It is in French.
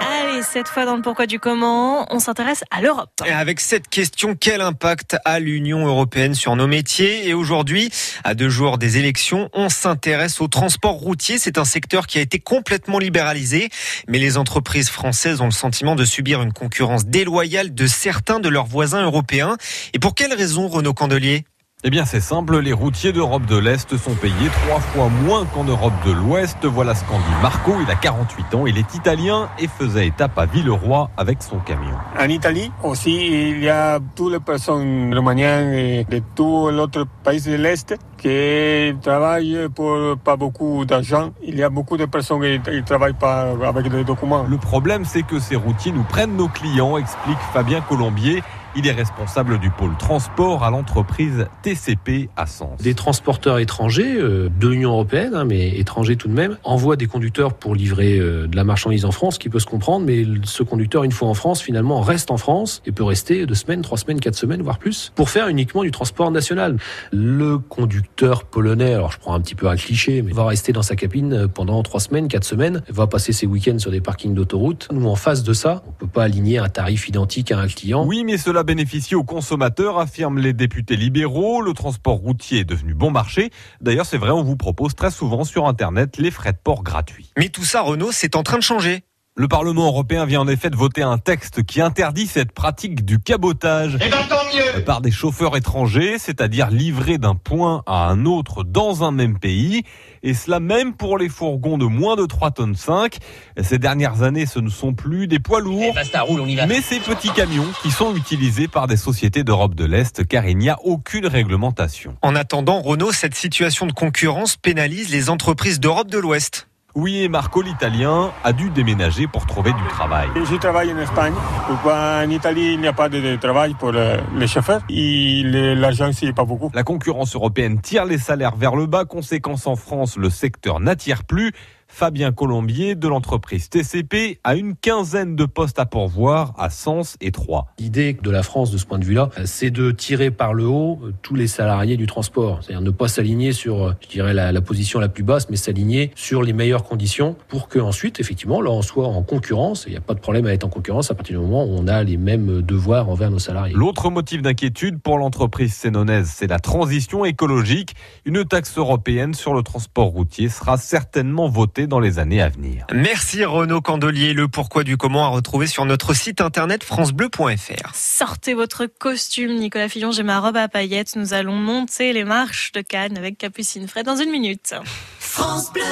Allez, cette fois dans le pourquoi du comment, on s'intéresse à l'Europe. Et avec cette question, quel impact a l'Union européenne sur nos métiers? Et aujourd'hui, à deux jours des élections, on s'intéresse au transport routier. C'est un secteur qui a été complètement libéralisé, mais les entreprises françaises ont le sentiment de subir une concurrence déloyale de certains de leurs voisins européens. Et pour quelles raisons, Renaud Candelier? Eh bien, c'est simple, les routiers d'Europe de l'Est sont payés trois fois moins qu'en Europe de l'Ouest. Voilà ce qu'en dit Marco, il a 48 ans, il est italien et faisait étape à Villeroy avec son camion. En Italie aussi, il y a toutes les personnes romaniennes et de tous les autres pays de l'Est qui travaillent pour pas beaucoup d'argent. Il y a beaucoup de personnes qui ne travaillent pas avec des documents. Le problème, c'est que ces routiers nous prennent nos clients, explique Fabien Colombier. Il est responsable du pôle transport à l'entreprise TCP à Sens. Des transporteurs étrangers euh, de l'Union européenne, hein, mais étrangers tout de même, envoient des conducteurs pour livrer euh, de la marchandise en France, qui peut se comprendre, mais ce conducteur, une fois en France, finalement reste en France et peut rester deux semaines, trois semaines, quatre semaines, voire plus, pour faire uniquement du transport national. Le conducteur polonais, alors je prends un petit peu un cliché, mais va rester dans sa cabine euh, pendant trois semaines, quatre semaines, va passer ses week-ends sur des parkings d'autoroute. Nous, en face de ça, on peut pas aligner un tarif identique à un client. Oui, mais cela bénéficier aux consommateurs, affirment les députés libéraux. Le transport routier est devenu bon marché. D'ailleurs, c'est vrai, on vous propose très souvent sur Internet les frais de port gratuits. Mais tout ça, Renault, c'est en train de changer. Le Parlement européen vient en effet de voter un texte qui interdit cette pratique du cabotage eh ben, tant mieux par des chauffeurs étrangers, c'est-à-dire livrés d'un point à un autre dans un même pays, et cela même pour les fourgons de moins de 3 tonnes 5. Ces dernières années, ce ne sont plus des poids lourds, eh mais ces petits camions qui sont utilisés par des sociétés d'Europe de l'Est car il n'y a aucune réglementation. En attendant, Renault, cette situation de concurrence pénalise les entreprises d'Europe de l'Ouest. Oui, et Marco l'Italien a dû déménager pour trouver du travail. Je travaille en Espagne. Pourquoi en Italie, il n'y a pas de travail pour les chauffeurs? Ici n'est pas beaucoup. La concurrence européenne tire les salaires vers le bas. Conséquence en France, le secteur n'attire plus. Fabien Colombier de l'entreprise TCP a une quinzaine de postes à pourvoir à Sens et Troyes. L'idée de la France de ce point de vue-là, c'est de tirer par le haut euh, tous les salariés du transport. C'est-à-dire ne pas s'aligner sur, euh, je dirais, la, position la plus basse, mais s'aligner sur les meilleures conditions pour que ensuite, effectivement, là, on soit en concurrence. Il n'y a pas de problème à être en concurrence à partir du moment où on a les mêmes devoirs envers nos salariés. L'autre motif d'inquiétude pour l'entreprise sénonaise, c'est la transition écologique. Une taxe européenne sur le transport routier sera certainement votée dans les années à venir. Merci Renaud Candelier. Le pourquoi du comment à retrouver sur notre site internet francebleu.fr. Sortez votre costume, Nicolas Fillon. J'ai ma robe à paillettes. Nous allons monter les marches de Cannes avec Capucine Fred dans une minute. France Bleu